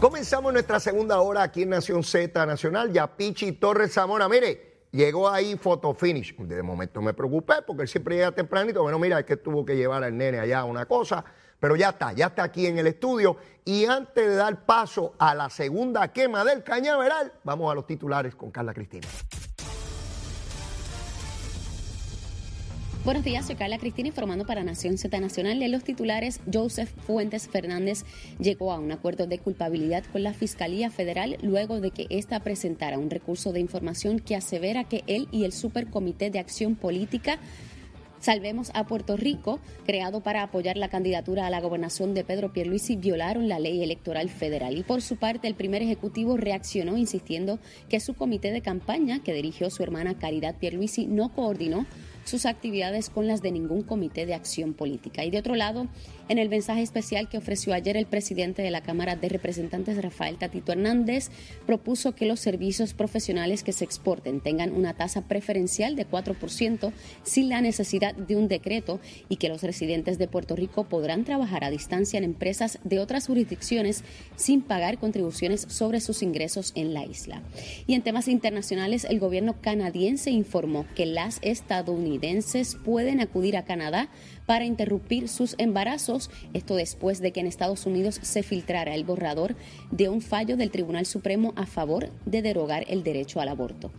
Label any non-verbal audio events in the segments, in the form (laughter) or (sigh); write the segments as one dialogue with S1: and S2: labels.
S1: Comenzamos nuestra segunda hora aquí en Nación Z Nacional. Ya Pichi Torres Zamora, mire, llegó ahí photo finish. De momento me preocupé porque él siempre llega tempranito. Bueno, mira, es que tuvo que llevar al nene allá una cosa. Pero ya está, ya está aquí en el estudio. Y antes de dar paso a la segunda quema del cañaveral, vamos a los titulares con Carla Cristina.
S2: Buenos días, soy Carla Cristina informando para Nación Z Nacional. De los titulares, Joseph Fuentes Fernández llegó a un acuerdo de culpabilidad con la Fiscalía Federal luego de que ésta presentara un recurso de información que asevera que él y el Supercomité de Acción Política Salvemos a Puerto Rico, creado para apoyar la candidatura a la gobernación de Pedro Pierluisi, violaron la ley electoral federal. Y por su parte, el primer ejecutivo reaccionó insistiendo que su comité de campaña, que dirigió su hermana Caridad Pierluisi, no coordinó sus actividades con las de ningún comité de acción política. Y de otro lado, en el mensaje especial que ofreció ayer el presidente de la Cámara de Representantes, Rafael Tatito Hernández, propuso que los servicios profesionales que se exporten tengan una tasa preferencial de 4% sin la necesidad de un decreto y que los residentes de Puerto Rico podrán trabajar a distancia en empresas de otras jurisdicciones sin pagar contribuciones sobre sus ingresos en la isla. Y en temas internacionales, el gobierno canadiense informó que las estadounidenses pueden acudir a Canadá para interrumpir sus embarazos, esto después de que en Estados Unidos se filtrara el borrador de un fallo del Tribunal Supremo a favor de derogar el derecho al aborto.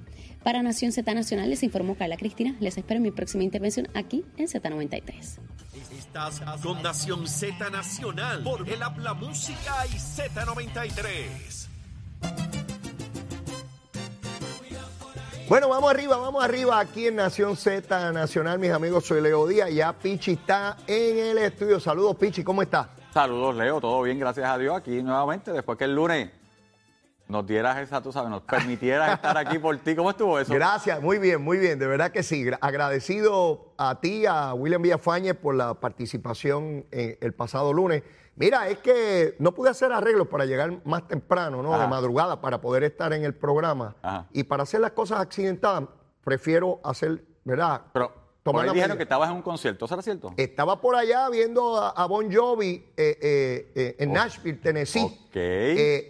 S2: Para Nación Z Nacional les informó Carla Cristina. Les espero en mi próxima intervención aquí en Z93.
S3: Estás con Nación Z Nacional por el Habla Música y Z93.
S1: Bueno, vamos arriba, vamos arriba aquí en Nación Z Nacional, mis amigos. Soy Leo Díaz. Ya Pichi está en el estudio. Saludos, Pichi, ¿cómo estás?
S4: Saludos, Leo. Todo bien, gracias a Dios. Aquí nuevamente, después que el lunes nos dieras esa, tú sabes, nos permitieras estar aquí por ti. ¿Cómo estuvo eso?
S1: Gracias, muy bien, muy bien. De verdad que sí. Agradecido a ti, a William Villafañez, por la participación el pasado lunes. Mira, es que no pude hacer arreglos para llegar más temprano, ¿no? De madrugada, para poder estar en el programa. Y para hacer las cosas accidentadas, prefiero hacer, ¿verdad?
S4: Pero Tomar dijeron que estabas en un concierto, ¿eso era cierto?
S1: Estaba por allá viendo a, Bon Jovi eh, eh, eh, en Nashville, Tennessee.
S4: Ok.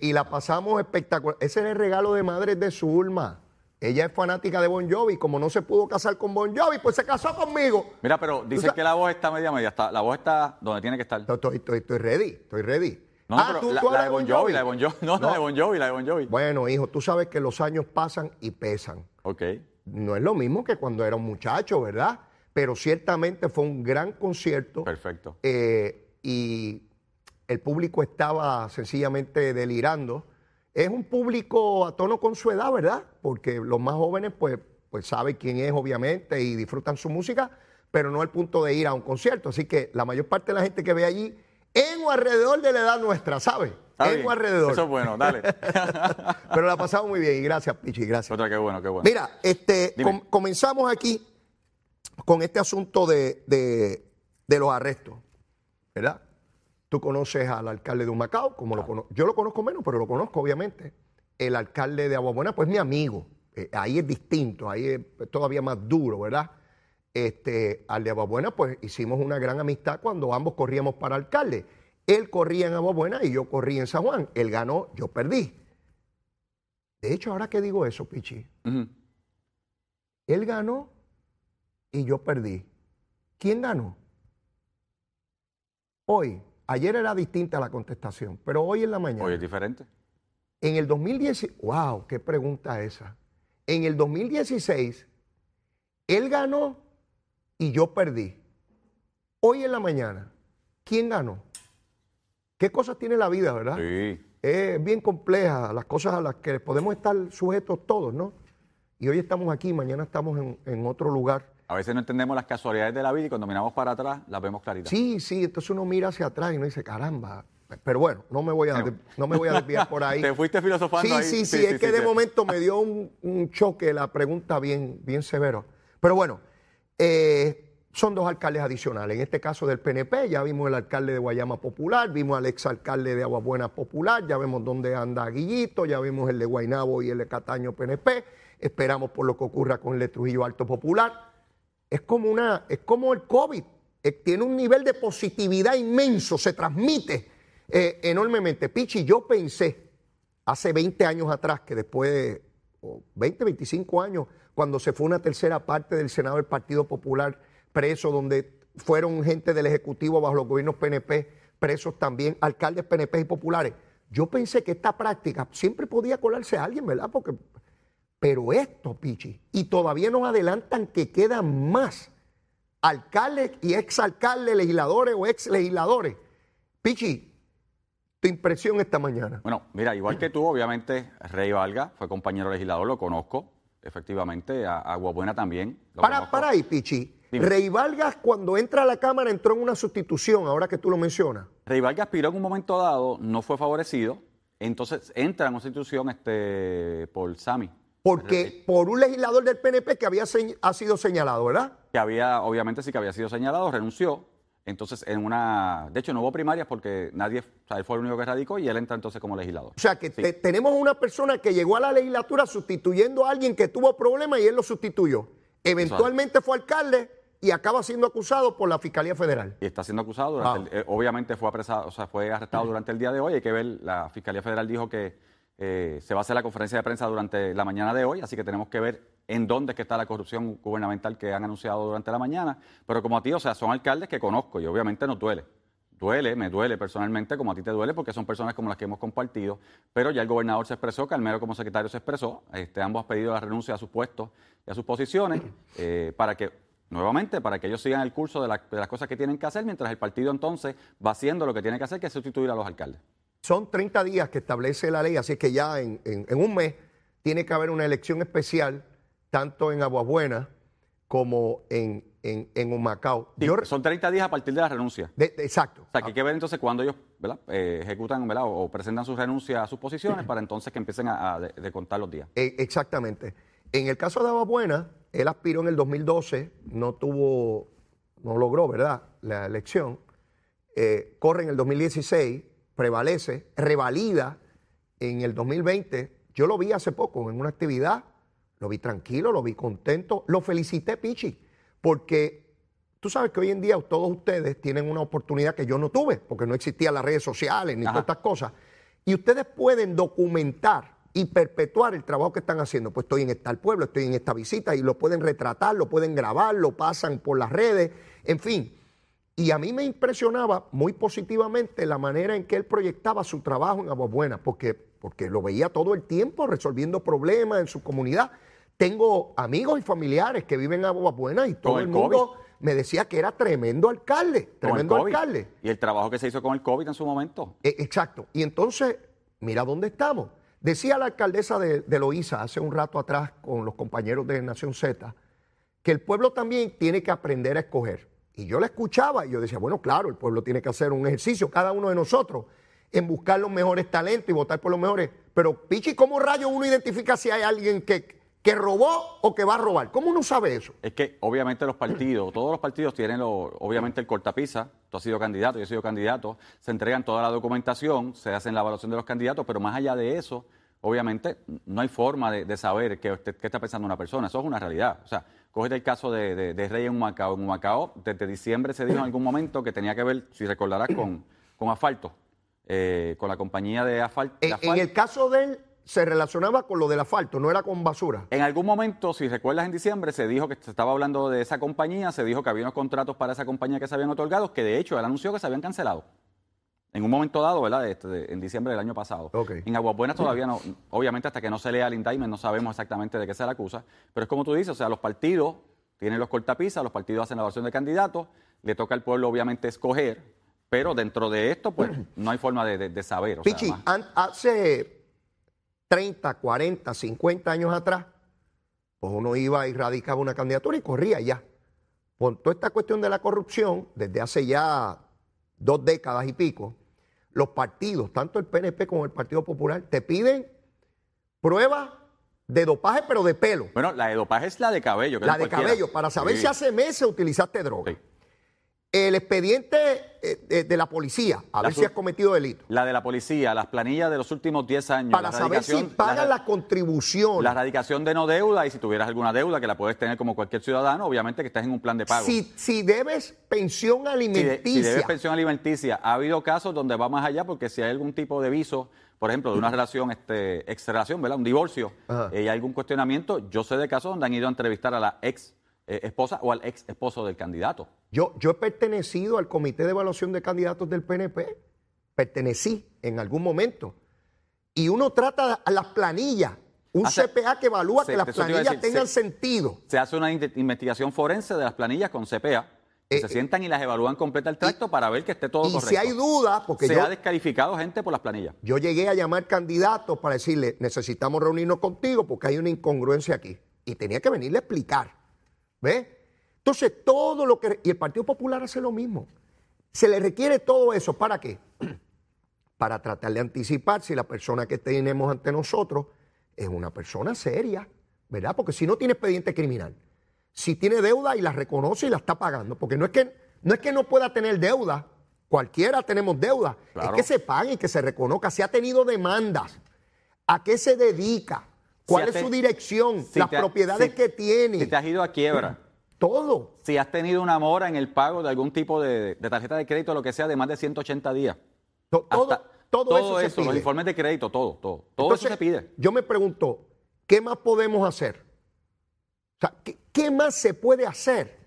S1: y la pasamos espectacular. Ese era el regalo de madre de Zulma. Ella es fanática de Bon Jovi. Como no se pudo casar con Bon Jovi, pues se casó conmigo.
S4: Mira, pero dice que la voz está media media. Está, la voz está donde tiene que estar.
S1: Estoy, estoy, estoy ready, estoy ready.
S4: No, ah, pero la, de Bon Jovi, la de Bon Jovi. (laughs) No, la de Bon Jovi, la de Bon Jovi.
S1: Bueno, hijo, tú sabes que los años pasan y pesan.
S4: Ok.
S1: No es lo mismo que cuando era un muchacho, ¿verdad? Pero ciertamente fue un gran concierto.
S4: Perfecto.
S1: Eh, y el público estaba sencillamente delirando es un público a tono con su edad, ¿verdad? Porque los más jóvenes, pues, pues saben quién es, obviamente, y disfrutan su música, pero no al punto de ir a un concierto. Así que la mayor parte de la gente que ve allí, en o alrededor de la edad nuestra, ¿sabes? en o alrededor.
S4: Eso es bueno, dale. (laughs)
S1: pero la pasamos muy bien y gracias, Pichi, gracias.
S4: Otra, qué bueno, qué bueno.
S1: Mira, este, comenzamos aquí con este asunto de, de los arrestos, ¿verdad? Tú conoces al alcalde de Humacao, como lo conozco. Yo lo conozco menos, pero lo conozco, obviamente. El alcalde de Aguabuena, pues mi amigo. Eh, ahí es distinto, ahí es todavía más duro, ¿verdad? Este, al de Aguabuena, pues hicimos una gran amistad cuando ambos corríamos para alcalde. Él corría en Aguabuena y yo corrí en San Juan. Él ganó, yo perdí. De hecho, ahora que digo eso, Pichi, él ganó y yo perdí. ¿Quién ganó? Hoy, Ayer era distinta la contestación, pero hoy en la mañana.
S4: Hoy es diferente.
S1: En el 2016, wow, qué pregunta esa. En el 2016, él ganó y yo perdí. Hoy en la mañana, ¿quién ganó? ¿Qué cosas tiene la vida, verdad?
S4: Sí.
S1: Es bien compleja, las cosas a las que podemos estar sujetos todos, ¿no? Y hoy estamos aquí, mañana estamos en, en otro lugar.
S4: A veces no entendemos las casualidades de la vida y cuando miramos para atrás las vemos claritas.
S1: Sí, sí, entonces uno mira hacia atrás y uno dice, caramba. Pero bueno, no me voy a, no me voy a desviar por ahí. (laughs)
S4: Te fuiste filosofando
S1: sí,
S4: ahí.
S1: Sí, sí, sí, es que de momento me dio un, choque la pregunta bien, bien severo. Pero bueno, eh, son dos alcaldes adicionales. En este caso del PNP, ya vimos el alcalde de Guayama Popular, vimos al exalcalde de Aguabuena Popular, ya vemos dónde anda Guillito, ya vimos el de Guainabo y el de Cataño PNP. Esperamos por lo que ocurra con el de Trujillo Alto Popular es como, una, es como el COVID. Eh, tiene un nivel de positividad inmenso, se transmite eh, enormemente. Pichi, yo pensé hace 20 años atrás que después de o 20, 25 años, cuando se fue una tercera parte del Senado del Partido Popular preso, donde fueron gente del Ejecutivo bajo los gobiernos PNP, presos también, alcaldes PNP y populares. Yo pensé que esta práctica siempre podía colarse a alguien, ¿verdad? Porque, pero esto, Pichi, y todavía nos adelantan que quedan más alcaldes y exalcaldes, legisladores o ex legisladores. Pichi, tu impresión esta mañana.
S4: Bueno, mira, igual que tú, obviamente, Rey Valga fue compañero legislador, lo conozco, efectivamente, a Agua Buena también.
S1: Para,
S4: conozco.
S1: para ahí, Pichi.
S4: Dime.
S1: Rey Vargas, cuando entra a la Cámara, entró en una sustitución, ahora que tú lo mencionas.
S4: Rey Valga aspiró en un momento dado, no fue favorecido, entonces entra en una institución este, por Sami,
S1: Porque por un legislador del PNP que había ha sido señalado, ¿verdad?
S4: que había, obviamente sí que había sido señalado, renunció. Entonces, en una. De hecho, no hubo primarias porque nadie. O sea, él fue el único que radicó y él entra entonces como legislador.
S1: O sea, que te- tenemos una persona que llegó a la legislatura sustituyendo a alguien que tuvo problemas y él lo sustituyó. Eventualmente fue alcalde y acaba siendo acusado por la Fiscalía Federal.
S4: Y está siendo acusado. Durante el- eh, obviamente fue apresado, o sea, fue arrestado durante el día de hoy. Hay que ver, la Fiscalía Federal dijo que eh, se va a hacer la conferencia de prensa durante la mañana de hoy, así que tenemos que ver en dónde está la corrupción gubernamental que han anunciado durante la mañana. Pero como a ti, o sea, son alcaldes que conozco y obviamente nos duele. Duele, me duele personalmente, como a ti te duele, porque son personas como las que hemos compartido. Pero ya el gobernador se expresó, Calmero como secretario se expresó. Este, ambos han pedido la renuncia a sus puestos y a sus posiciones eh, para que, nuevamente, para que ellos sigan el curso de, de las cosas que tienen que hacer, mientras el partido entonces va haciendo lo que tiene que hacer, que es sustituir a los alcaldes.
S1: Son 30 días que establece la ley, así que ya en, en- en un mes tiene que haber una elección especial, tanto en Aguabuena como en, en, en Humacao.
S4: Sí,
S1: Yo-
S4: son 30 días a partir de la renuncia.
S1: de- de- exacto.
S4: O sea, que hay que ver entonces cuando ellos ¿verdad? Eh, ejecutan ¿verdad? o o presentan su renuncia a sus posiciones para entonces que empiecen a, a de- de contar los días.
S1: Eh, exactamente. En el caso de Aguabuena, él aspiró en el 2012, no tuvo, no logró, ¿verdad? La elección. Eh, corre en el 2016, prevalece, revalida en el 2020. Yo lo vi hace poco en una actividad, lo vi tranquilo, lo vi contento, lo felicité, Pichi, porque tú sabes que hoy en día todos ustedes tienen una oportunidad que yo no tuve, porque no existían las redes sociales ni
S4: Ajá.
S1: todas estas cosas. Y ustedes pueden documentar y perpetuar el trabajo que están haciendo. Pues estoy en tal pueblo, estoy en esta visita y lo pueden retratar, lo pueden grabar, lo pasan por las redes, en fin. Y a mí me impresionaba muy positivamente la manera en que él proyectaba su trabajo en Aguabuena, porque, porque lo veía todo el tiempo resolviendo problemas en su comunidad. Tengo amigos y familiares que viven en Aguabuena y todo
S4: el
S1: el mundo
S4: COVID.
S1: me decía que era tremendo alcalde, tremendo alcalde.
S4: Y el trabajo que se hizo con el COVID en su momento.
S1: Eh, exacto. Y entonces, mira dónde estamos. Decía la alcaldesa de, de Loíza hace un rato atrás con los compañeros de Nación Z que el pueblo también tiene que aprender a escoger. Y yo la escuchaba y yo decía, bueno, claro, el pueblo tiene que hacer un ejercicio, cada uno de nosotros, en buscar los mejores talentos y votar por los mejores. Pero, Pichi, ¿cómo rayo uno identifica si hay alguien que, que robó o que va a robar? ¿Cómo uno sabe eso?
S4: Es que obviamente los partidos, (clears throat) todos los partidos tienen lo- obviamente el cortapisa, tú has sido candidato, yo he sido candidato, se entregan toda la documentación, se hacen la evaluación de los candidatos, pero más allá de eso, obviamente no hay forma de, de saber qué, qué está pensando una persona, eso es una realidad. O sea, cógete el caso de, de- en Humacao. En Humacao, desde diciembre se dijo en algún momento que tenía que ver, si recordarás, con, con asfalto, eh, con la compañía de asfal- de
S1: En,
S4: asfalto.
S1: en el caso de él, se relacionaba con lo del asfalto, no era con basura.
S4: En algún momento, si recuerdas en diciembre, se dijo que se estaba hablando de esa compañía, se dijo que había unos contratos para esa compañía que se habían otorgado, que de hecho él anunció que se habían cancelado. En un momento dado, ¿verdad? Este, de- en diciembre del año pasado.
S1: Ok.
S4: En Aguabuenas todavía no, obviamente hasta que no se lea el indictment no sabemos exactamente de qué se le acusa, pero es como tú dices, o sea, los partidos tienen los cortapisas, los partidos hacen la evaluación de candidatos, le toca al pueblo obviamente escoger, pero dentro de esto, pues, (clears throat) no hay forma de, de- de saber. O
S1: Pichi, hace 30, 40, 50 años atrás, pues uno iba y radicaba una candidatura y corría ya. Por toda esta cuestión de la corrupción, desde hace ya dos décadas y pico, los partidos, tanto el PNP como el Partido Popular, te piden pruebas de dopaje, pero de pelo.
S4: Bueno, la de dopaje es la de cabello. que
S1: La de
S4: cualquiera.
S1: cabello, para saber
S4: Sí.
S1: si hace meses utilizaste droga.
S4: Sí.
S1: El expediente eh, de, la policía, a
S4: La
S1: ver si has cometido delito,
S4: La de la policía, las planillas de los últimos 10 años.
S1: para
S4: la
S1: saber si pagan
S4: la-
S1: la contribución.
S4: La radicación de no deuda y si tuvieras alguna deuda que la puedes tener como cualquier ciudadano, obviamente que estás en un plan de pago.
S1: Si, si debes pensión
S4: Si, de-
S1: alimenticia,
S4: si debes pensión alimenticia, ha habido casos donde va más allá porque si hay algún tipo de viso, por ejemplo, de una relación, este, ex relación, ¿verdad? Un divorcio, eh, y hay algún cuestionamiento, yo sé de casos donde han ido a entrevistar a la ex eh, esposa o al ex esposo del candidato.
S1: yo, yo he pertenecido al comité de evaluación de candidatos del PNP, pertenecí en algún momento, y uno trata a las planillas, un
S4: Hace-
S1: CPA que evalúa que las planillas
S4: decir,
S1: tengan
S4: se-
S1: sentido.
S4: Se hace una in- investigación forense de las planillas con CPA, que
S1: Eh,
S4: se sientan y las evalúan completa el tracto para ver que esté todo
S1: Y
S4: correcto.
S1: si hay dudas, porque
S4: se
S1: yo,
S4: ha descalificado gente por las planillas.
S1: yo llegué a llamar candidatos para decirle, necesitamos reunirnos contigo porque hay una incongruencia aquí. Y tenía que venirle a explicar. ¿Ves? Entonces, todo lo que... Y el Partido Popular hace lo mismo. Se le requiere todo eso. ¿Para qué? (clears throat) Para tratar de anticipar si la persona que tenemos ante nosotros es una persona seria, ¿verdad? Porque si no tiene expediente criminal, si tiene deuda y la reconoce y la está pagando, porque no es que no, es que no pueda tener deuda, cualquiera tenemos deuda,
S4: Claro.
S1: es que se pague y que se reconozca, si ha tenido demandas, a qué se dedica, cuál
S4: Si
S1: es su dirección,
S4: Si
S1: las
S4: te-
S1: propiedades
S4: si-
S1: que tiene,
S4: Si te has ido a quiebra. (clears throat)
S1: todo.
S4: si has tenido una mora en el pago de algún tipo de, de tarjeta de crédito, lo que sea, de más de 180 días.
S1: To- Todo,
S4: Hasta-
S1: todo, eso, se
S4: los informes de crédito, todo, todo. Todo
S1: Entonces,
S4: eso se pide.
S1: Yo me pregunto, ¿qué más podemos hacer? O sea, ¿qué, qué más se puede hacer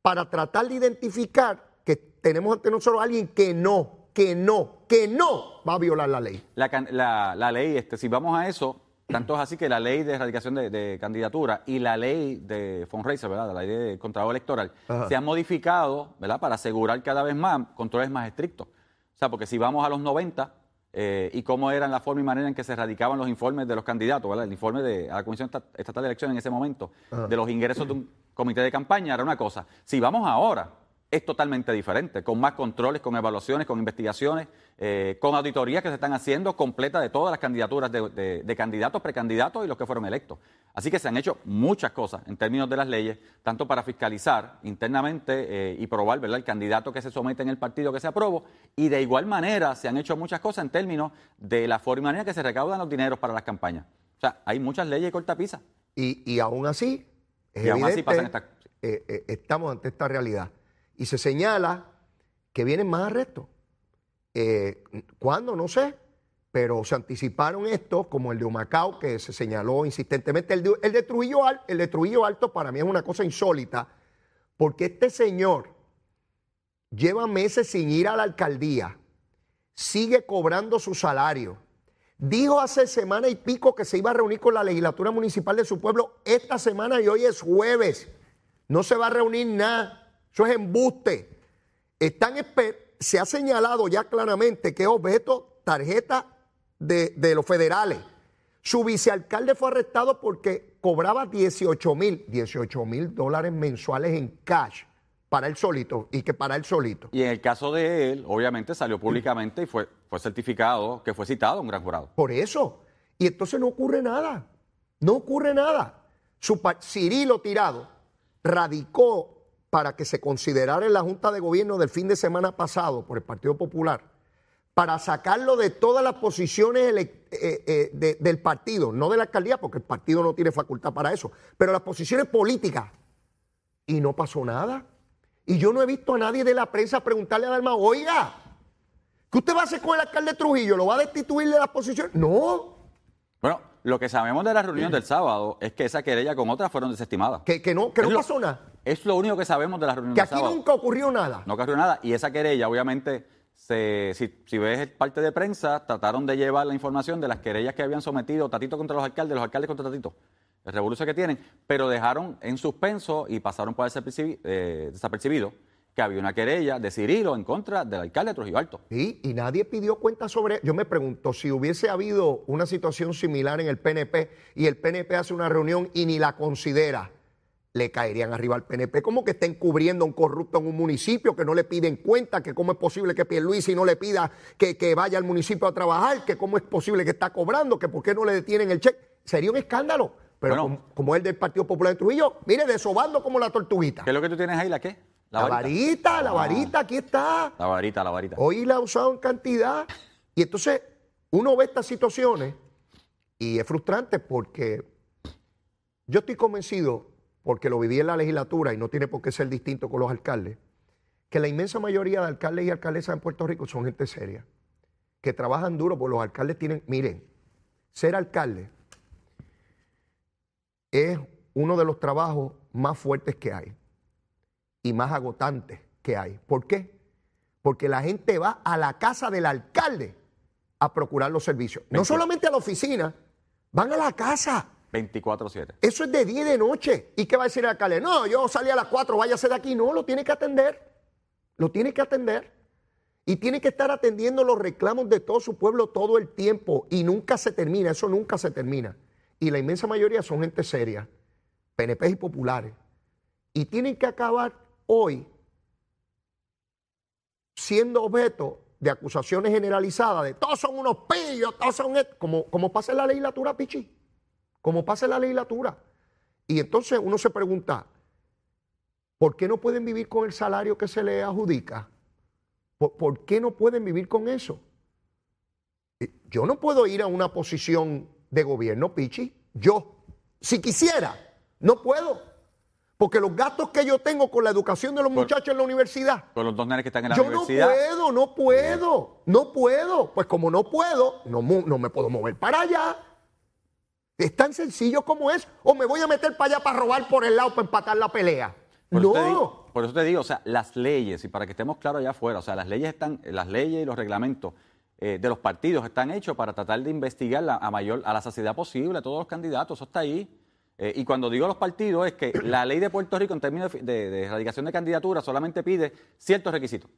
S1: para tratar de identificar que tenemos ante nosotros a alguien que no, que no, que no va a violar la ley?
S4: La- la ley, este, si vamos a eso, tanto es así que la ley de erradicación de, de candidatura y la ley de fundraiser, ¿verdad? La ley de contrato electoral,
S1: Ajá.
S4: se han modificado, ¿verdad? Para asegurar cada vez más controles más estrictos. O sea, porque si vamos a los 90 eh, y cómo eran la forma y manera en que se radicaban los informes de los candidatos, ¿verdad? El informe de a la Comisión Esta- Estatal de Elecciones en ese momento, de los ingresos de un comité de campaña, era una cosa. Si vamos ahora, es totalmente diferente, con más controles, con evaluaciones, con investigaciones, eh, con auditorías que se están haciendo completa de todas las candidaturas de, de- de candidatos, precandidatos y los que fueron electos. Así que se han hecho muchas cosas en términos de las leyes, tanto para fiscalizar internamente eh, y probar ¿verdad? el candidato que se somete en el partido que se aprobó, y de igual manera se han hecho muchas cosas en términos de la forma y manera que se recaudan los dineros para las campañas. O sea, hay muchas leyes.
S1: Y, y aún así, es
S4: Y aún así pasan
S1: eh, estamos ante esta realidad. Y se señala que vienen más arrestos. Eh, ¿Cuándo? No sé. Pero se anticiparon estos, como el de Humacao, que se señaló insistentemente. El de, el de Trujillo, Al- el de Trujillo Alto para mí es una cosa insólita, porque este señor lleva meses sin ir a la alcaldía, sigue cobrando su salario. Dijo hace semana y pico que se iba a reunir con la legislatura municipal de su pueblo esta semana y hoy es jueves. No se va a reunir nada. Eso es embuste. Están se ha señalado ya claramente que es objeto tarjeta de, de los federales. Su vicealcalde fue arrestado porque cobraba 18 mil, 18 mil dólares mensuales en cash para él solito y que para él solito.
S4: Y en el caso de él, obviamente salió públicamente y fue, fue certificado que fue citado un gran jurado.
S1: Por eso. Y entonces no ocurre nada. No ocurre nada. Su Cirilo Tirado radicó para que se considerara en la Junta de Gobierno del fin de semana pasado por el Partido Popular, para sacarlo de todas las posiciones eh, eh, de- del partido, no de la alcaldía, porque el partido no tiene facultad para eso, pero las posiciones políticas. Y no pasó nada. Y yo no he visto a nadie de la prensa preguntarle a Dalma, oiga, ¿qué usted va a hacer con el alcalde Trujillo? ¿Lo va a destituir de las posiciones? No,
S4: Bueno, lo que sabemos de la reunión del sábado es que esa querella con otras fueron desestimadas.
S1: que, que no, que
S4: Es
S1: no
S4: lo-
S1: pasó nada.
S4: Es lo único que sabemos de la reunión
S1: Que aquí
S4: sábado.
S1: nunca ocurrió nada.
S4: No ocurrió nada. Y esa querella, obviamente, se, si, si ves parte de prensa, trataron de llevar la información de las querellas que habían sometido Tatito contra los alcaldes, los alcaldes contra Tatito, el revolución que tienen, pero dejaron en suspenso y pasaron por desapercibi- eh, desapercibido que había una querella de Cirilo en contra del alcalde de Trujillo Alto.
S1: Sí, y nadie pidió cuenta sobre. Yo me pregunto, si hubiese habido una situación similar en el PNP y el PNP hace una reunión y ni la considera, le caerían arriba al PNP. Como que estén cubriendo a un corrupto en un municipio, que no le piden cuenta, que cómo es posible que Pierluisi no le pida que, que vaya al municipio a trabajar, que cómo es posible que está cobrando, que por qué no le detienen el cheque. Sería un escándalo. Pero
S4: Bueno.
S1: como, como el del Partido Popular de Trujillo, mire, desobando como la tortuguita.
S4: ¿Qué es lo que tú tienes ahí? ¿La qué?
S1: La, varita, la
S4: Ah.
S1: varita, aquí está.
S4: La varita, la varita.
S1: Hoy la ha usado en cantidad. Y entonces uno ve estas situaciones y es frustrante porque yo estoy convencido, porque lo viví en la legislatura y no tiene por qué ser distinto con los alcaldes, que la inmensa mayoría de alcaldes y alcaldesas en Puerto Rico son gente seria, que trabajan duro, porque los alcaldes tienen, miren, ser alcalde es uno de los trabajos más fuertes que hay y más agotantes que hay. ¿Por qué? Porque la gente va a la casa del alcalde a procurar los servicios. No solamente a la oficina, van a la casa.
S4: 24-7.
S1: Eso es de día y de noche. ¿Y qué va a decir el alcalde? No, yo salí a las 4, váyase de aquí. No, lo tiene que atender. Lo tiene que atender. Y tiene que estar atendiendo los reclamos de todo su pueblo todo el tiempo. Y nunca se termina, eso nunca se termina. Y la inmensa mayoría son gente seria, PNP y populares. Y tienen que acabar hoy siendo objeto de acusaciones generalizadas de todos son unos pillos, todos son... et-", Como, como pasa en la legislatura, Pichi como pasa en la legislatura. Y entonces uno se pregunta, ¿por qué no pueden vivir con el salario que se les adjudica? ¿Por, por qué no pueden vivir con eso? Eh, Yo no puedo ir a una posición de gobierno, Pichi. Yo, si quisiera, no puedo. Porque los gastos que yo tengo con la educación de los
S4: Por-
S1: muchachos en la universidad,
S4: Con los dos nenes que están en la
S1: yo no
S4: universidad.
S1: puedo, no puedo, no puedo. Pues como no puedo, no, no me puedo mover para allá. Es tan sencillo como es. O me voy a meter para allá para robar por el lado para empatar la pelea.
S4: Por eso, te
S1: no.
S4: digo, por eso te digo, o sea, las leyes, y para que estemos claros allá afuera, o sea, las leyes están, las leyes y los reglamentos eh, de los partidos están hechos para tratar de investigar la- a mayor, a la saciedad posible a todos los candidatos, eso está ahí. Eh, y cuando digo los partidos es que la ley de Puerto Rico en términos de, de- de erradicación de candidaturas solamente pide ciertos requisitos.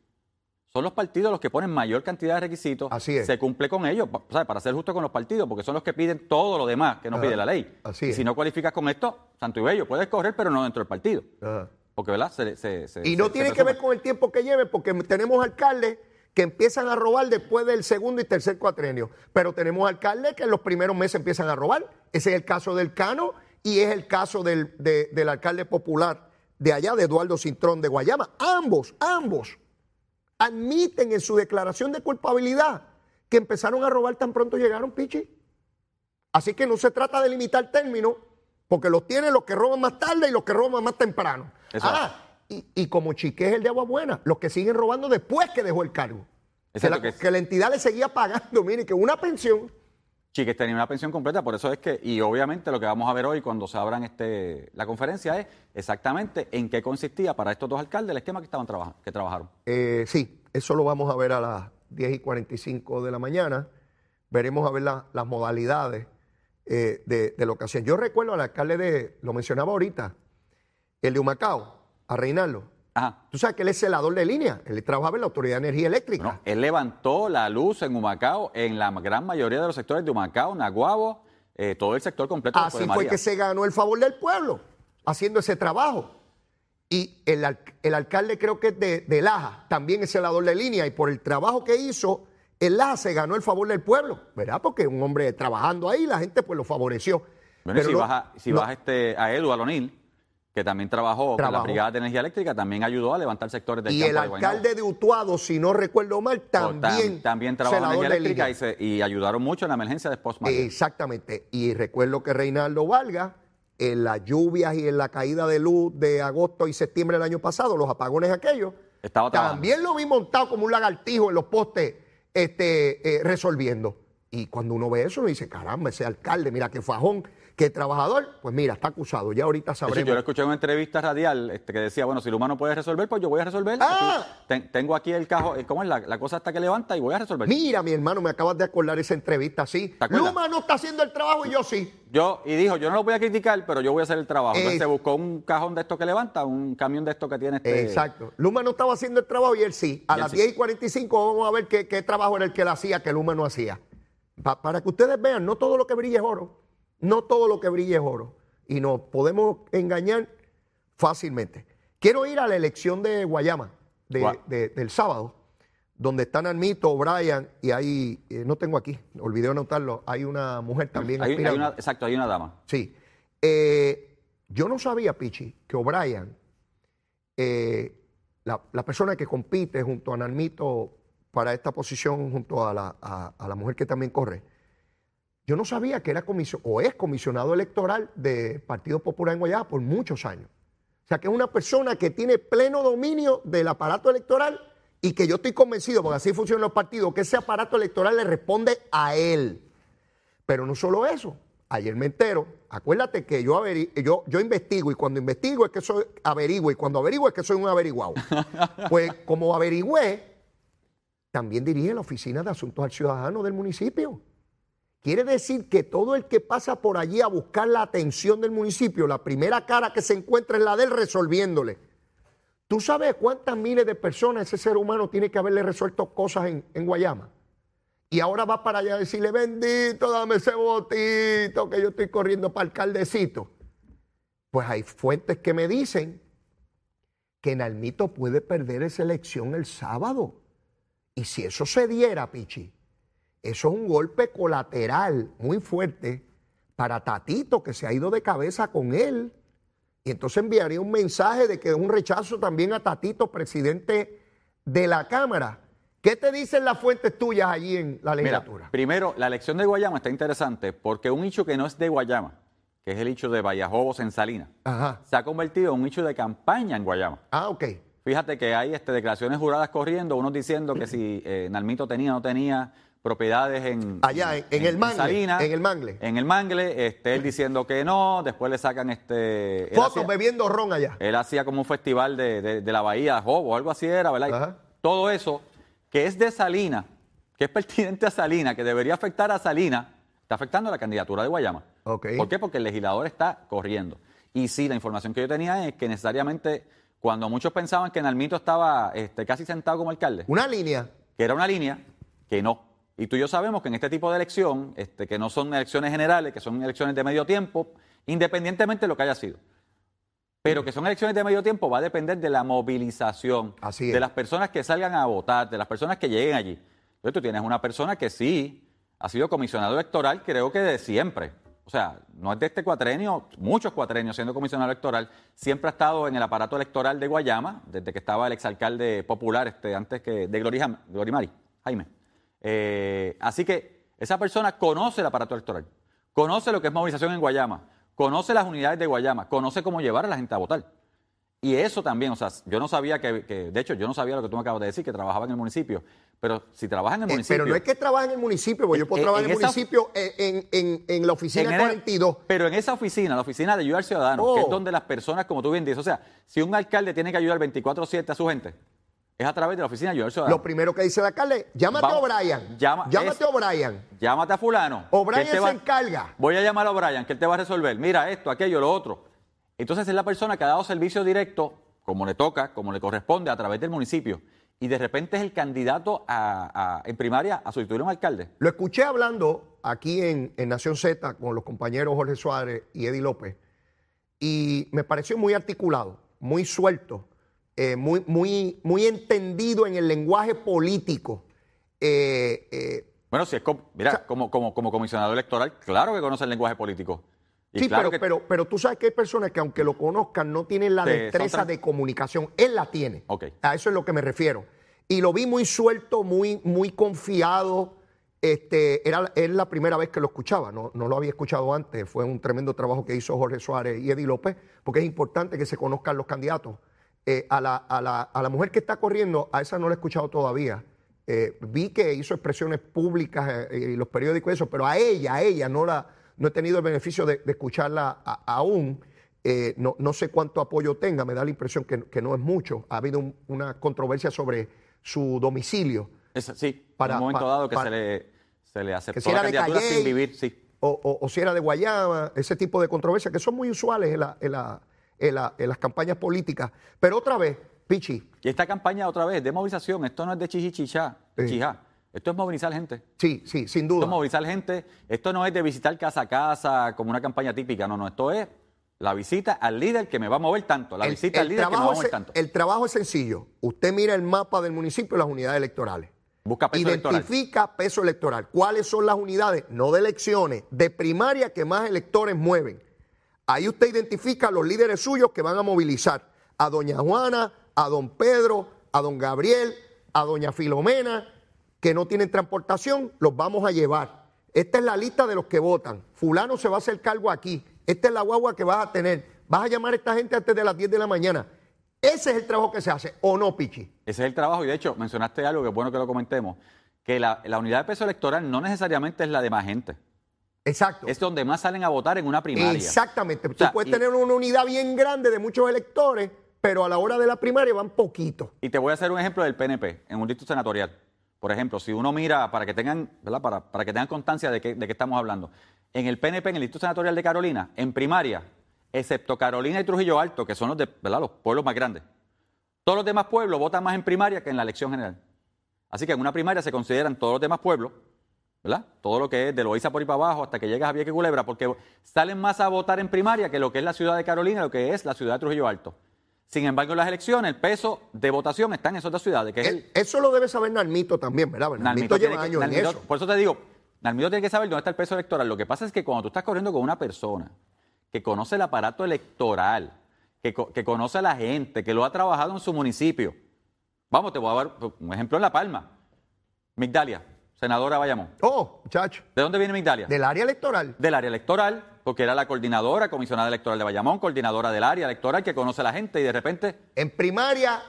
S4: Son los partidos los que ponen mayor cantidad de requisitos.
S1: Así es.
S4: Se cumple con ellos, ¿sabes? para ser justo con los partidos, porque son los que piden todo lo demás que no
S1: Ajá,
S4: pide la ley.
S1: así
S4: y
S1: es.
S4: si no cualificas con esto, santo y bello, puedes correr, pero no dentro del partido.
S1: Ajá.
S4: Porque, ¿verdad? Se- se- se-
S1: Y no tiene que ver con el tiempo que lleve, porque tenemos alcaldes que empiezan a robar después del segundo y tercer cuatrenio. Pero tenemos alcaldes que en los primeros meses empiezan a robar. Ese es el caso del Cano y es el caso del, de- del alcalde popular de allá, de Eduardo Cintrón de Guayama. Ambos, ambos admiten en su declaración de culpabilidad que empezaron a robar tan pronto llegaron, Pichi. Así que no se trata de limitar términos, porque los tienen los que roban más tarde y los que roban más temprano.
S4: Eso
S1: Ah, y, y como Chiqué es el de Agua Buena, los que siguen robando después que dejó el cargo. Que la,
S4: que es-
S1: que la entidad le seguía pagando, mire, que una pensión.
S4: Chiques tenía una pensión completa, por eso es que, y obviamente lo que vamos a ver hoy cuando se abran este, la conferencia es exactamente en qué consistía para estos dos alcaldes el esquema que estaban trabajando, que trabajaron.
S1: Eh, sí, eso lo vamos a ver a las 10 y 45 de la mañana. Veremos a ver la- las modalidades eh, de, de lo. Yo recuerdo al alcalde de, lo mencionaba ahorita, el de Humacao, a Reinaldo.
S4: Ajá.
S1: Tú sabes que él es celador de línea, él trabajaba en la Autoridad de Energía Eléctrica.
S4: Bueno, él levantó la luz en Humacao, en la gran mayoría de los sectores de Humacao, Naguabo, eh, todo el sector completo.
S1: Así
S4: de
S1: fue
S4: María.
S1: que se ganó el favor del pueblo, haciendo ese trabajo. Y el, al- el alcalde creo que es de, de Laja, también es celador de línea, y por el trabajo que hizo, el Laja se ganó el favor del pueblo, ¿verdad? Porque un hombre trabajando ahí, la gente pues lo favoreció.
S4: Bueno, y
S1: Pero
S4: si
S1: no-
S4: vas, a, si
S1: no-
S4: vas este, a Edu Alonil, que también trabajó, con la
S1: Trabajó.
S4: Brigada de Energía Eléctrica, también ayudó a levantar sectores del
S1: y
S4: campo
S1: el
S4: de
S1: alcalde de Utuado, si no recuerdo mal,
S4: tam-
S1: también,
S4: también trabajó en energía eléctrica y, se- y ayudaron mucho en la emergencia de Post María.
S1: Exactamente. Y recuerdo que Reinaldo Valga, en las lluvias y en la caída de luz de agosto y septiembre del año pasado, los apagones aquellos,
S4: Estaba
S1: también lo vi montado como un lagartijo en los postes este, eh, resolviendo. Y cuando uno ve eso, uno dice, caramba, ese alcalde, mira qué fajón, qué trabajador, pues mira, está acusado. Ya ahorita
S4: hecho,
S1: sabremos.
S4: yo lo escuché en una entrevista radial este, que decía, bueno, si el humano puede resolver, pues yo voy a resolver.
S1: Ah.
S4: Ten- tengo aquí el cajón, eh, ¿cómo es la, la cosa hasta que levanta y voy a resolver?
S1: Mira, mi hermano, me acabas de acordar esa entrevista, sí. Luma no está haciendo el trabajo y yo sí.
S4: Yo, y dijo, yo no lo voy a criticar, pero yo voy a hacer el trabajo. Entonces
S1: Es-
S4: se buscó un cajón de esto que levanta, un camión de esto que tiene este...
S1: Exacto. Luma no estaba haciendo el trabajo y él sí. A las
S4: sí.
S1: 10 y 45 vamos a ver qué, qué trabajo era el que él hacía que Luma no hacía. Pa- para que ustedes vean, no todo lo que brilla es oro. No todo lo que brilla es oro. Y nos podemos engañar fácilmente. Quiero ir a la elección de Guayama de-
S4: Gua-
S1: de- del sábado, donde están Armito, Brian y hay, eh, no tengo aquí, olvidé anotarlo, hay una mujer también.
S4: Hay- una- exacto, hay una dama.
S1: Sí. Eh, yo no sabía, Pichi, que O'Brien eh, la, la persona que compite junto a Narmito para esta posición, junto a la, a- a la mujer que también corre, yo no sabía que era comisio, o es comisionado electoral del Partido Popular en Guayama por muchos años. O sea, que es una persona que tiene pleno dominio del aparato electoral y que yo estoy convencido, porque así funcionan los partidos, que ese aparato electoral le responde a él. Pero no solo eso. Ayer me entero, acuérdate que yo, yo, yo investigo y cuando investigo es que soy averiguo y cuando averiguo es que soy un averiguado. (laughs) Pues como averigüé, también dirige la Oficina de Asuntos al Ciudadano del municipio. Quiere decir que todo el que pasa por allí a buscar la atención del municipio, la primera cara que se encuentra es la de él resolviéndole. ¿Tú sabes cuántas miles de personas ese ser humano tiene que haberle resuelto cosas en, Guayama? Y ahora va para allá a decirle, bendito, dame ese botito que yo estoy corriendo para alcaldecito. Pues hay fuentes que me dicen que Nalmito puede perder esa elección el sábado. Y si eso se diera, Pichi, eso es un golpe colateral muy fuerte para Tatito, que se ha ido de cabeza con él. Y entonces enviaría un mensaje de que es un rechazo también a Tatito, presidente de la Cámara. ¿Qué te dicen las fuentes tuyas allí en la
S4: Mira,
S1: legislatura?
S4: primero, la elección de Guayama está interesante porque un hecho que no es de Guayama, que es el hecho de Vallajobos en Salinas,
S1: Ajá.
S4: se ha convertido en un hecho de campaña en Guayama.
S1: Ah, ok.
S4: Fíjate que hay este, declaraciones juradas corriendo, unos diciendo que si eh, Nalmito tenía o no tenía propiedades en,
S1: Allá, en- en el Mangle,
S4: Salinas,
S1: en el Mangle.
S4: En el Mangle, este, él diciendo que no, después le sacan este...
S1: Fotos bebiendo ron allá.
S4: él hacía como un festival de, de- de la Bahía Jobo o algo así era, ¿verdad?
S1: Ajá.
S4: Todo eso, que es de Salina, que es pertinente a Salina, que debería afectar a Salina, está afectando a la candidatura de Guayama.
S1: Ok.
S4: ¿Por qué? Porque el legislador está corriendo. Y sí, la información que yo tenía es que necesariamente, cuando muchos pensaban que Nalmito estaba este, casi sentado como alcalde,
S1: Una línea.
S4: que era una línea, que no. Y tú y yo sabemos que en este tipo de elección, este, que no son elecciones generales, que son elecciones de medio tiempo, independientemente de lo que haya sido, pero que son elecciones de medio tiempo, va a depender de la movilización,
S1: Así
S4: de las personas que salgan a votar, de las personas que lleguen allí. Entonces tú tienes una persona que sí ha sido comisionado electoral, creo que de siempre. O sea, no es de este cuatrenio, muchos cuatrenios siendo comisionado electoral, siempre ha estado en el aparato electoral de Guayama, desde que estaba el exalcalde popular, este, antes que de Glorimari, Jaime. Eh, así que esa persona conoce el aparato electoral, conoce lo que es movilización en Guayama, conoce las unidades de Guayama, conoce cómo llevar a la gente a votar. Y eso también, o sea, yo no sabía que, que- de hecho, yo no sabía lo que tú me acabas de decir, que trabajaba en el municipio. Pero si trabaja en el
S1: Eh,
S4: municipio.
S1: pero no es que trabaje en el municipio, porque yo puedo
S4: En-
S1: trabajar en, el municipio en, en- en- la oficina
S4: en el-
S1: 42.
S4: Pero en esa oficina, la oficina de ayuda al ciudadano,
S1: Oh.
S4: que es donde las personas, como tú bien dices, o sea, si un alcalde tiene que ayudar 24-7 a su gente, es a través de la oficina de al ciudadano.
S1: Lo primero que dice el alcalde, llámate
S4: Vamos,
S1: a O'Brien.
S4: llama-
S1: llámate a O'Brien.
S4: Llámate a fulano.
S1: O'Brien se
S4: va-
S1: encarga.
S4: Voy a llamar a O'Brien, que él te va a resolver. Mira esto, aquello, lo otro. Entonces es la persona que ha dado servicio directo, como le toca, como le corresponde, a través del municipio. Y de repente es el candidato a- a- en primaria a sustituir a un alcalde.
S1: Lo escuché hablando aquí en, en Nación Z con los compañeros Jorge Suárez y Eddie López y me pareció muy articulado, muy suelto, eh, muy, muy, muy entendido en el lenguaje político. Eh, eh,
S4: Bueno, si es com- mira,
S1: O sea-
S4: como, como, como comisionado electoral, claro que conoce el lenguaje político. Y
S1: sí,
S4: claro
S1: pero,
S4: que-
S1: pero, pero tú sabes que hay personas que aunque lo conozcan no tienen la destreza de comunicación. Él la tiene.
S4: Ok.
S1: A eso es lo que me refiero. Y lo vi muy suelto, muy, muy confiado. Este, era, es la primera vez que lo escuchaba, no, no lo había escuchado antes. Fue un tremendo trabajo que hizo Jorge Suárez y Eddie López, porque es importante que se conozcan los candidatos. Eh, a, la, a la- a la mujer que está corriendo, a esa no la he escuchado todavía. Eh, vi que hizo expresiones públicas eh, y los periódicos y eso, pero a ella, a ella no la no he tenido el beneficio de, de escucharla a- aún. Eh, no, no sé cuánto apoyo tenga, me da la impresión que, que no es mucho. Ha habido un- una controversia sobre su domicilio.
S4: es- sí,
S1: para-
S4: en un momento dado que
S1: para-
S4: se le, se le aceptó
S1: si
S4: la
S1: era de
S4: candidatura
S1: Calley.
S4: sin vivir, sí.
S1: o, o- o si era de Guayama, ese tipo de controversias que son muy usuales en, la- en la- en la- en las campañas políticas. Pero otra vez, Pichi,
S4: Y esta campaña otra vez de movilización, esto no es de chichichichá,
S1: Sí.
S4: chijá. Esto es movilizar gente.
S1: sí, sí, sin
S4: Esto
S1: duda.
S4: es movilizar gente. Esto no es de visitar casa a casa como una campaña típica. No, no. Esto es la visita al líder que me va a mover tanto. La
S1: El-
S4: visita al líder que me va a mover
S1: es-
S4: tanto.
S1: El trabajo es sencillo. Usted mira el mapa del municipio y las unidades electorales.
S4: Busca peso electoral.
S1: Identifica peso electoral. ¿Cuáles son las unidades? No de elecciones, de primaria que más electores mueven. Ahí usted identifica a los líderes suyos que van a movilizar. A doña Juana, a don Pedro, a don Gabriel, a doña Filomena, que no tienen transportación, los vamos a llevar. Esta es la lista de los que votan. Fulano se va a hacer cargo aquí. Esta es la guagua que vas a tener. Vas a llamar a esta gente antes de las 10 de la mañana. Ese es el trabajo que se hace, ¿o no, Pichi?
S4: Ese es el trabajo y de hecho mencionaste algo que es bueno que lo comentemos, que la, la unidad de peso electoral no necesariamente es la de más gente.
S1: Exacto.
S4: Es donde más salen a votar en una primaria.
S1: Exactamente.
S4: sea,
S1: Tú puedes
S4: y-
S1: tener una unidad bien grande de muchos electores, pero a la hora de la primaria van poquitos.
S4: Y te voy a hacer un ejemplo del PNP en un distrito senatorial. Por ejemplo, si uno mira, para que tengan, ¿verdad? Para, para que tengan constancia de qué, de qué estamos hablando. En el PNP, en el distrito senatorial de Carolina, en primaria, excepto Carolina y Trujillo Alto, que son los, de, ¿verdad? los pueblos más grandes, todos los demás pueblos votan más en primaria que en la elección general. Así que en una primaria se consideran todos los demás pueblos, ¿verdad? Todo lo que es de Loíza por ahí para abajo hasta que llegas a Vieques Culebra, porque salen más a votar en primaria que lo que es la ciudad de Carolina, lo que es la ciudad de Trujillo Alto. Sin embargo, en las elecciones, el peso de votación está en esas otras ciudades, que es el,
S1: Eh, Eso lo debe saber Nalmito también, ¿verdad? Nalmito,
S4: Nalmito
S1: lleva
S4: que-
S1: años en eso.
S4: Por eso te digo, Nalmito tiene que saber dónde está el peso electoral. Lo que pasa es que cuando tú estás corriendo con una persona que conoce el aparato electoral, que, que conoce a la gente, que lo ha trabajado en su municipio. Vamos, te voy a dar un ejemplo en La Palma. Migdalia, senadora Bayamón.
S1: Oh, muchacho,
S4: ¿De dónde viene Migdalia?
S1: del área electoral.
S4: Del área electoral, porque era la coordinadora, comisionada electoral de Bayamón, coordinadora del área electoral, que conoce a la gente y de repente...
S1: En primaria,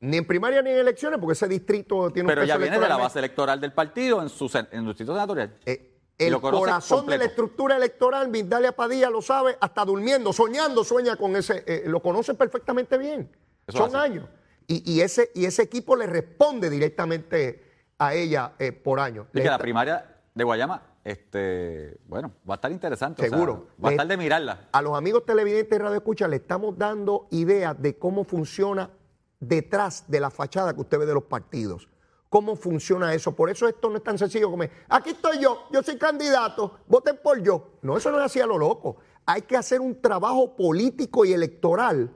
S1: ni en primaria ni en elecciones, porque ese distrito tiene un
S4: Pero ya viene de la base electoral del partido en su, en su distrito senatorial.
S1: Eh, el
S4: lo
S1: corazón de la estructura electoral, Migdalia Padilla lo sabe, hasta durmiendo, soñando, sueña con ese, eh, lo conoce perfectamente bien.
S4: Eso
S1: Son
S4: hace.
S1: años. Y, y ese, y ese equipo le responde directamente a ella eh, por año.
S4: Y que la primaria de Guayama, este, bueno, va a estar interesante. o sea,
S1: Seguro.
S4: va a estar de mirarla.
S1: a los amigos televidentes de Radio Escucha le estamos dando ideas de cómo funciona detrás de la fachada que usted ve de los partidos. ¿Cómo funciona eso? Por eso esto no es tan sencillo como, aquí estoy yo, yo soy candidato, voten por yo. No, eso no es así a lo loco. Hay que hacer un trabajo político y electoral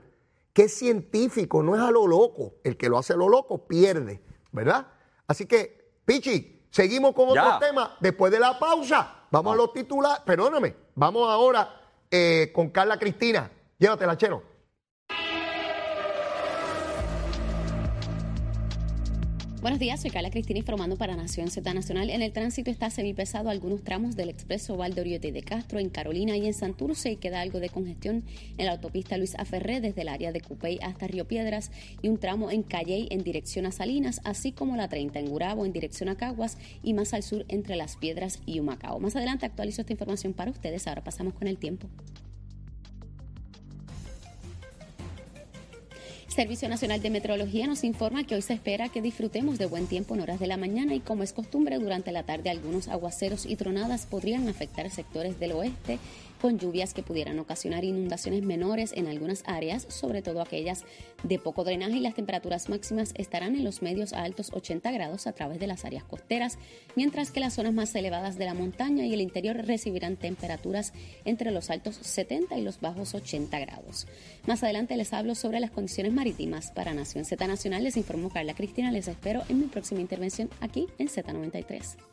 S1: que es científico, no es a lo loco. El que lo hace a lo loco pierde, ¿verdad? Así que, Pichi, seguimos con otro tema después de la pausa. Vamos a los titulares. Perdóname, vamos ahora eh, con Carla Cristina. Llévatela, Chero.
S2: Buenos días, soy Carla Cristina informando para Nación Z Nacional. En el tránsito está semipesado algunos tramos del expreso Valdoriote de Castro en Carolina y en Santurce y queda algo de congestión en la autopista Luis Aferré desde el área de Cupey hasta Río Piedras y un tramo en Calley en dirección a Salinas, así como la 30 en Gurabo en dirección a Caguas y más al sur entre Las Piedras y Humacao. Más adelante actualizo esta información para ustedes. Ahora pasamos con el tiempo. Servicio Nacional de Meteorología nos informa que hoy se espera que disfrutemos de buen tiempo en horas de la mañana y como es costumbre durante la tarde algunos aguaceros y tronadas podrían afectar sectores del oeste con lluvias que pudieran ocasionar inundaciones menores en algunas áreas, sobre todo aquellas de poco drenaje y las temperaturas máximas estarán en los medios a altos 80 grados a través de las áreas costeras, mientras que las zonas más elevadas de la montaña y el interior recibirán temperaturas entre los altos 70 y los bajos 80 grados. Más adelante les hablo sobre las condiciones marítimas. Para Nación Z Nacional les informó Carla Cristina. Les espero en mi próxima intervención aquí en Z93.